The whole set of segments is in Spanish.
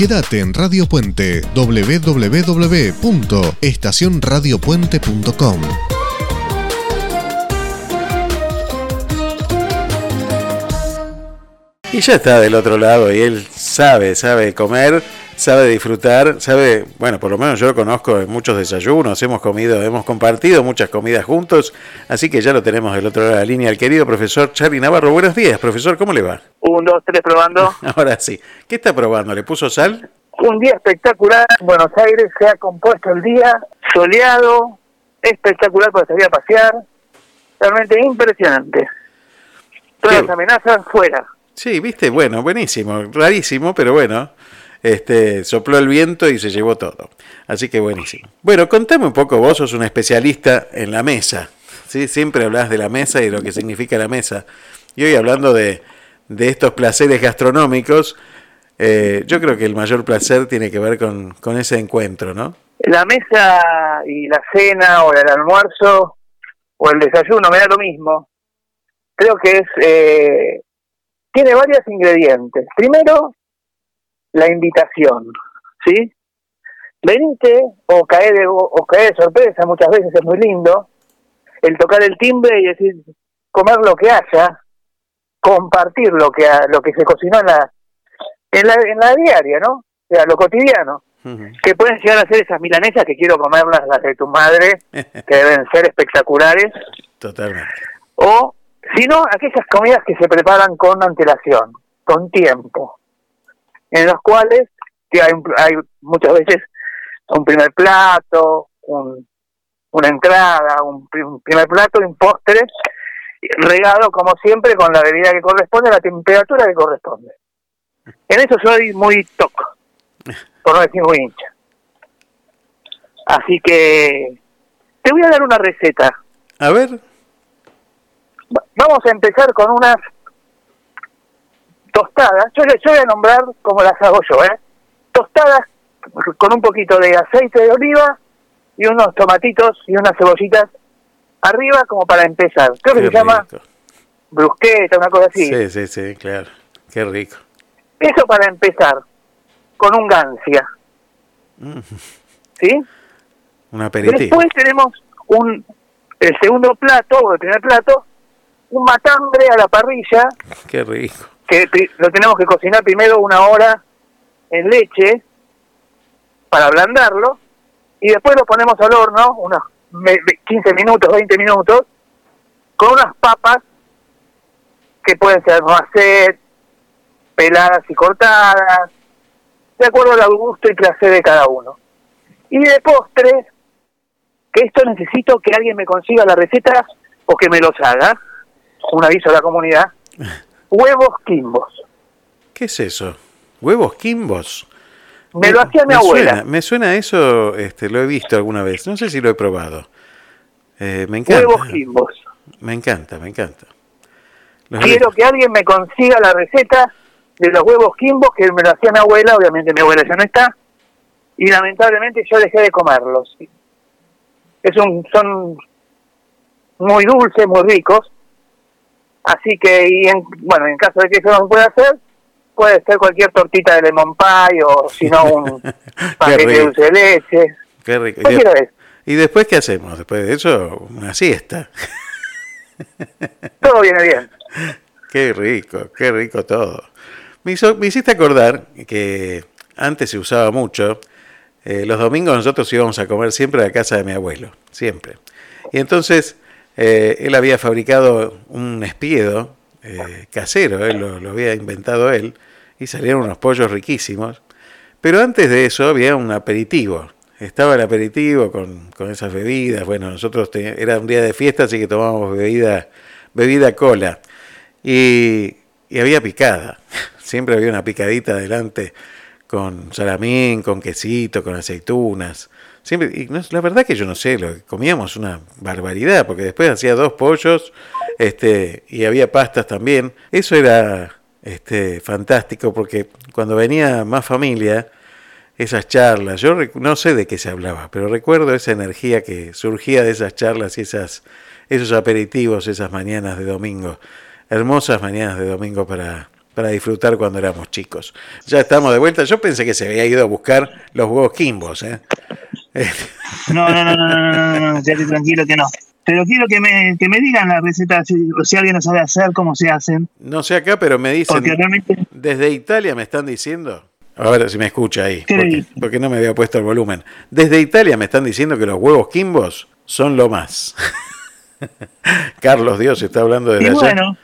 Quédate en Radio Puente www.estacionradiopuente.com. Y ya está del otro lado y él sabe, sabe comer, sabe disfrutar, sabe, bueno, por lo menos yo lo conozco en muchos desayunos, hemos comido, hemos compartido muchas comidas juntos, así que ya lo tenemos del otro lado de la línea, el querido profesor Charlie Navarro. Buenos días, profesor, ¿cómo le va? Un, dos, tres, probando. Ahora sí. ¿Qué está probando? ¿Le puso sal? Un día espectacular. Buenos Aires se ha compuesto el día, soleado, espectacular para salir a pasear. Realmente impresionante. Todas las amenazas fuera. Sí, viste, bueno, buenísimo, rarísimo, pero bueno, este, sopló el viento y se llevó todo. Así que buenísimo. Bueno, contame un poco, vos sos un especialista en la mesa, ¿sí? Siempre hablas de la mesa y de lo que significa la mesa. Y hoy hablando de, de estos placeres gastronómicos, eh, yo creo que el mayor placer tiene que ver con, con ese encuentro, ¿no? La mesa y la cena o el almuerzo o el desayuno me da lo mismo. Creo que es eh, tiene varios ingredientes. Primero, la invitación, ¿sí? Venite o caer de, o caer de sorpresa, muchas veces es muy lindo, el tocar el timbre y decir, comer lo que haya, compartir lo que lo que se cocinó en la, en la, en la diaria, ¿no? O sea, lo cotidiano. Que pueden llegar a ser esas milanesas que quiero comerlas, las de tu madre, que deben ser espectaculares. Totalmente. O sino aquellas comidas que se preparan con antelación, con tiempo, en los cuales hay, hay muchas veces un primer plato, un, una entrada, un, primer plato y un postre, regado como siempre con la bebida que corresponde, la temperatura que corresponde. En eso soy muy toco, por no decir muy hincha. Así que te voy a dar una receta. A ver. Vamos a empezar con unas tostadas. Yo les voy a nombrar como las hago yo, ¿eh? Tostadas con un poquito de aceite de oliva y unos tomatitos y unas cebollitas arriba como para empezar. Creo que se llama brusqueta, una cosa así. Sí, sí, sí, claro. Qué rico. Eso para empezar, con un gancia. Mm. ¿Sí? Un aperitivo. Después tenemos un el segundo plato, o el primer plato, un matambre a la parrilla. Qué rico. Que lo tenemos que cocinar primero una hora en leche para ablandarlo y después lo ponemos al horno unos 15 minutos, 20 minutos con unas papas que pueden ser noacet, peladas y cortadas, de acuerdo al gusto y placer de cada uno. Y de postre, que esto necesito que alguien me consiga la receta o que me los haga un aviso a la comunidad, huevos quimbos. ¿Qué es eso? ¿Huevos quimbos? Me lo hacía mi abuela. me suena eso, este, lo he visto alguna vez, no sé si lo he probado. Eh, me encanta. Huevos quimbos. Me encanta, me encanta. Quiero que alguien me consiga la receta de los huevos quimbos que me lo hacía mi abuela, obviamente mi abuela ya no está, y lamentablemente yo dejé de comerlos. Es un, son muy dulces, muy ricos, Así que, y en, bueno, en caso de que eso no se pueda hacer, puede ser cualquier tortita de lemon pie o si no un paquete de dulce de leche. Qué rico. ¿Y, después qué hacemos? Después de eso, una siesta. todo viene bien. Qué rico, qué rico todo. Me, hizo, me hiciste acordar que antes se usaba mucho. Eh, los domingos nosotros íbamos a comer siempre a la casa de mi abuelo, siempre. Y entonces eh, él había fabricado un espiedo eh, casero, él lo, había inventado él, y salieron unos pollos riquísimos. Pero antes de eso había un aperitivo. Estaba el aperitivo con, esas bebidas. Bueno, nosotros era un día de fiesta, así que tomábamos bebida, bebida cola. Y, y había picada. Siempre había una picadita adelante con salamín, con quesito, con aceitunas. Siempre, y la verdad que yo no sé, lo, comíamos una barbaridad, porque después hacía dos pollos este, y había pastas también. Eso era este, fantástico, porque cuando venía más familia, esas charlas, yo no sé de qué se hablaba, pero recuerdo esa energía que surgía de esas charlas y esas, esos aperitivos, esas mañanas de domingo, hermosas mañanas de domingo para, para disfrutar cuando éramos chicos. Ya estamos de vuelta. Yo pensé que se había ido a buscar los huevos quimbos. ¿eh? No, no, no, no, no, no, no, tranquilo que no. Pero quiero que me, que me digan la receta, si, si alguien no sabe hacer, cómo se hacen. No sé acá, pero me dicen. Desde Italia me están diciendo. A ver si me escucha ahí. Porque, porque, no me había puesto el volumen. Desde Italia me están diciendo que los huevos quimbos son lo más. Carlos Dios está hablando de y Bueno,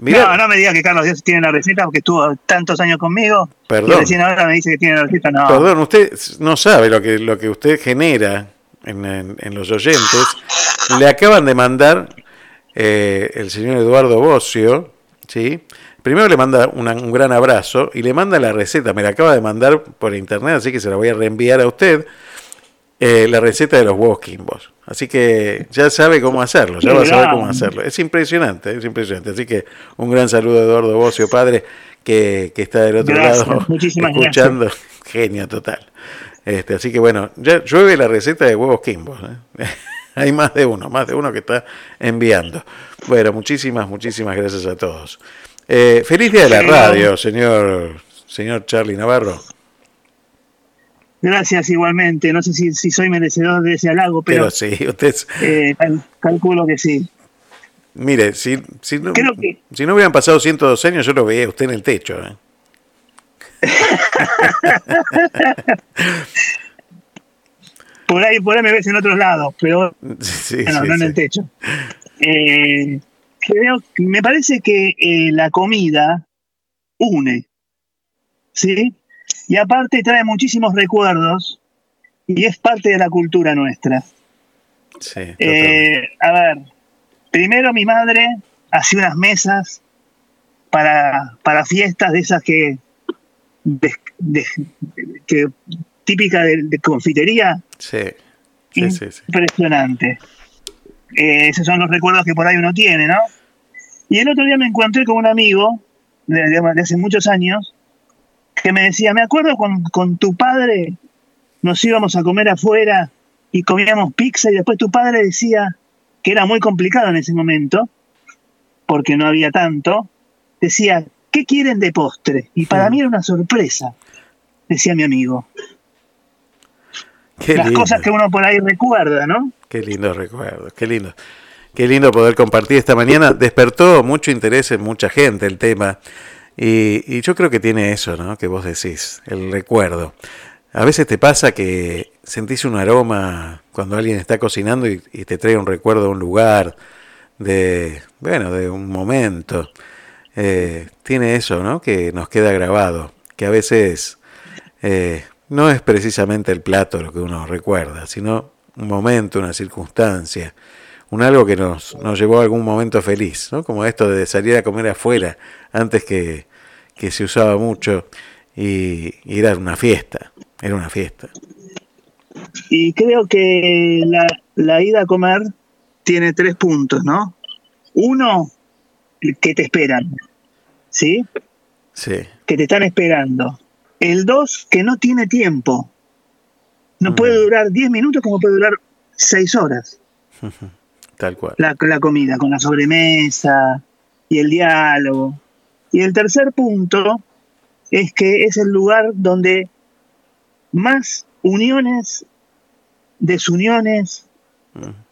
no, no me diga que Carlos Dios tiene la receta porque estuvo tantos años conmigo. Perdón. Y recién ahora me dice que tiene la receta. No. Perdón, usted no sabe lo que, lo que usted genera en, en, los oyentes. Le acaban de mandar eh, el señor Eduardo Bocio, ¿sí? Primero le manda un gran abrazo y le manda la receta. Me la acaba de mandar por internet, así que se la voy a reenviar a usted. Eh, la receta de los huevos Kimbos. Así que ya sabe cómo hacerlo, ya va a saber cómo hacerlo. Es impresionante, es impresionante. Así que un gran saludo a Eduardo Bocio, padre, que, está del otro lado escuchando. Genio total. Este, así que bueno, ya llueve la receta de huevos Kimbos. ¿eh? Hay más de uno, más de uno que está enviando. Bueno, muchísimas, muchísimas gracias a todos. Eh, feliz día de la radio, señor, señor Charlie Navarro. Gracias igualmente. No sé si, soy merecedor de ese halago, pero, sí, usted eh, calculo que sí. Mire, si, si, no, si no hubieran pasado 102 años, yo lo veía usted en el techo. ¿eh? por ahí por ahí me ves en otros lados, pero no en el techo. Eh, creo, me parece que la comida une, ¿sí? Y aparte trae muchísimos recuerdos y es parte de la cultura nuestra. Sí, eh, a ver, primero mi madre hacía unas mesas para, para fiestas de esas que, que típica de, confitería. Sí. Impresionante. Eh, esos son los recuerdos que por ahí uno tiene, ¿no? Y el otro día me encontré con un amigo de hace muchos años que me decía, me acuerdo con, con tu padre, nos íbamos a comer afuera y comíamos pizza y después tu padre decía que era muy complicado en ese momento, porque no había tanto, decía, ¿qué quieren de postre? Y para mí era una sorpresa, decía mi amigo. Las cosas que uno por ahí recuerda, ¿no? Qué lindo recuerdo, qué lindo. Qué lindo poder compartir esta mañana. Despertó mucho interés en mucha gente el tema. Y, yo creo que tiene eso, ¿no? Que vos decís, el recuerdo. A veces te pasa que sentís un aroma cuando alguien está cocinando y, te trae un recuerdo de un lugar, de, bueno, de un momento. Eh, tiene eso, ¿no? Que nos queda grabado, que a veces eh, no es precisamente el plato lo que uno recuerda, sino un momento, una circunstancia, un algo que nos, nos llevó a algún momento feliz, ¿no? Como esto de salir a comer afuera antes que, que se usaba mucho y, era una fiesta, era una fiesta. Y creo que la, la ida a comer tiene tres puntos, ¿no? Uno, que te esperan, ¿sí? Sí. Que te están esperando. El dos, que no tiene tiempo. No puede mm. durar diez minutos como puede durar seis horas. Tal cual. La, la comida, con la sobremesa y el diálogo. Y el tercer punto es que es el lugar donde más uniones, desuniones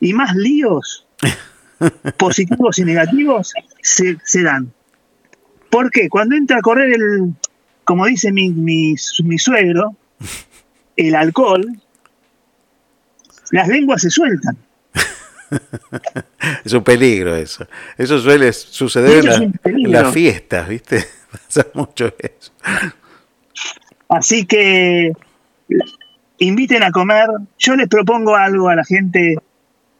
y más líos positivos y negativos se, dan. Porque cuando entra a correr el, como dice mi, mi, mi suegro, el alcohol, las lenguas se sueltan. es un peligro eso. Eso suele suceder en, las fiestas, ¿viste? Pasa mucho eso. Así que inviten a comer. Yo les propongo algo a la gente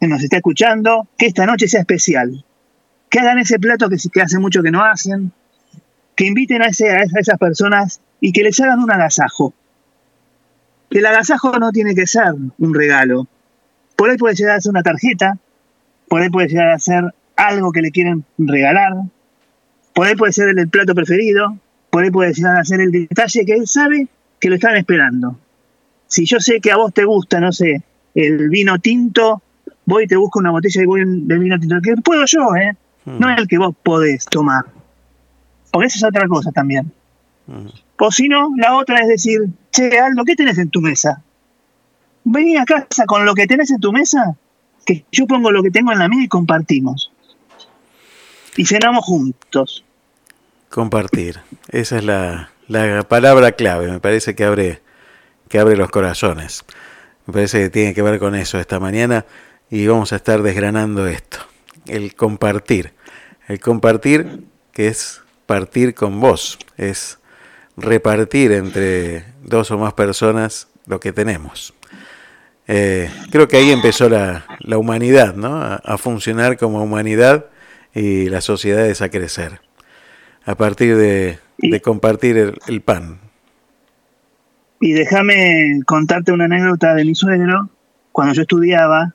que nos está escuchando, que esta noche sea especial. Que hagan ese plato que, que hace mucho que no hacen. Que inviten a, ese, a esas personas y que les hagan un agasajo. El agasajo no tiene que ser un regalo por ahí puede llegar a ser una tarjeta, por ahí puede llegar a ser algo que le quieren regalar, por ahí puede ser el, plato preferido, por ahí puede llegar a ser el detalle que él sabe que lo están esperando. Si yo sé que a vos te gusta, no sé, el vino tinto, voy y te busco una botella de vino tinto, que puedo yo, ¿eh? Hmm. No es el que vos podés tomar. Porque esa es otra cosa también. O si no, la otra es decir, che, Aldo, ¿qué tenés en tu mesa? Vení a casa con lo que tenés en tu mesa, que yo pongo lo que tengo en la mía y compartimos. Y cenamos juntos. Compartir. Esa es la, la palabra clave. Me parece que abre, que abre los corazones. Me parece que tiene que ver con eso esta mañana y vamos a estar desgranando esto. El compartir. El compartir que es partir con vos. Es repartir entre dos o más personas lo que tenemos. Eh, creo que ahí empezó la, la humanidad, ¿no? A, funcionar como humanidad y las sociedades a crecer. A partir de, compartir el, pan. Y déjame contarte una anécdota de mi suegro. Cuando yo estudiaba,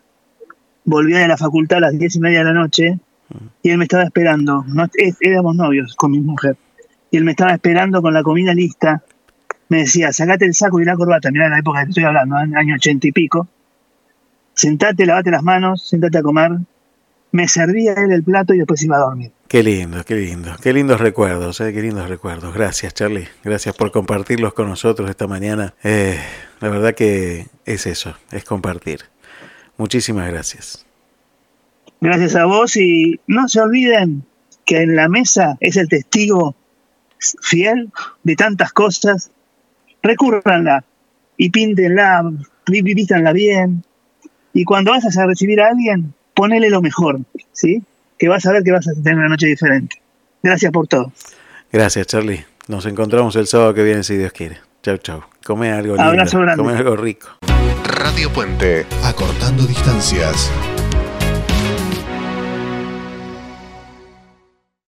volvía de la facultad a las diez y media de la noche y él me estaba esperando. No, éramos novios con mi mujer y él me estaba esperando con la comida lista. Me decía, sacate el saco y la corbata. Mirá la época que estoy hablando, año ochenta y pico. Sentate, lavate las manos, sentate a comer. Me servía él el plato y después iba a dormir. Qué lindo, qué lindo. Qué lindos recuerdos, eh, qué lindos recuerdos. Gracias, Charlie. Gracias por compartirlos con nosotros esta mañana. Eh, la verdad que es eso, es compartir. Muchísimas gracias. Gracias a vos y no se olviden que en la mesa es el testigo fiel de tantas cosas, recurranla y píntenla, vístanla bien. Y cuando vayas a recibir a alguien, ponele lo mejor, ¿sí? Que vas a ver que vas a tener una noche diferente. Gracias por todo. Gracias, Charlie. Nos encontramos el sábado que viene, si Dios quiere. Chau, chau. Come algo lindo. Come algo rico. Radio Puente, acortando distancias.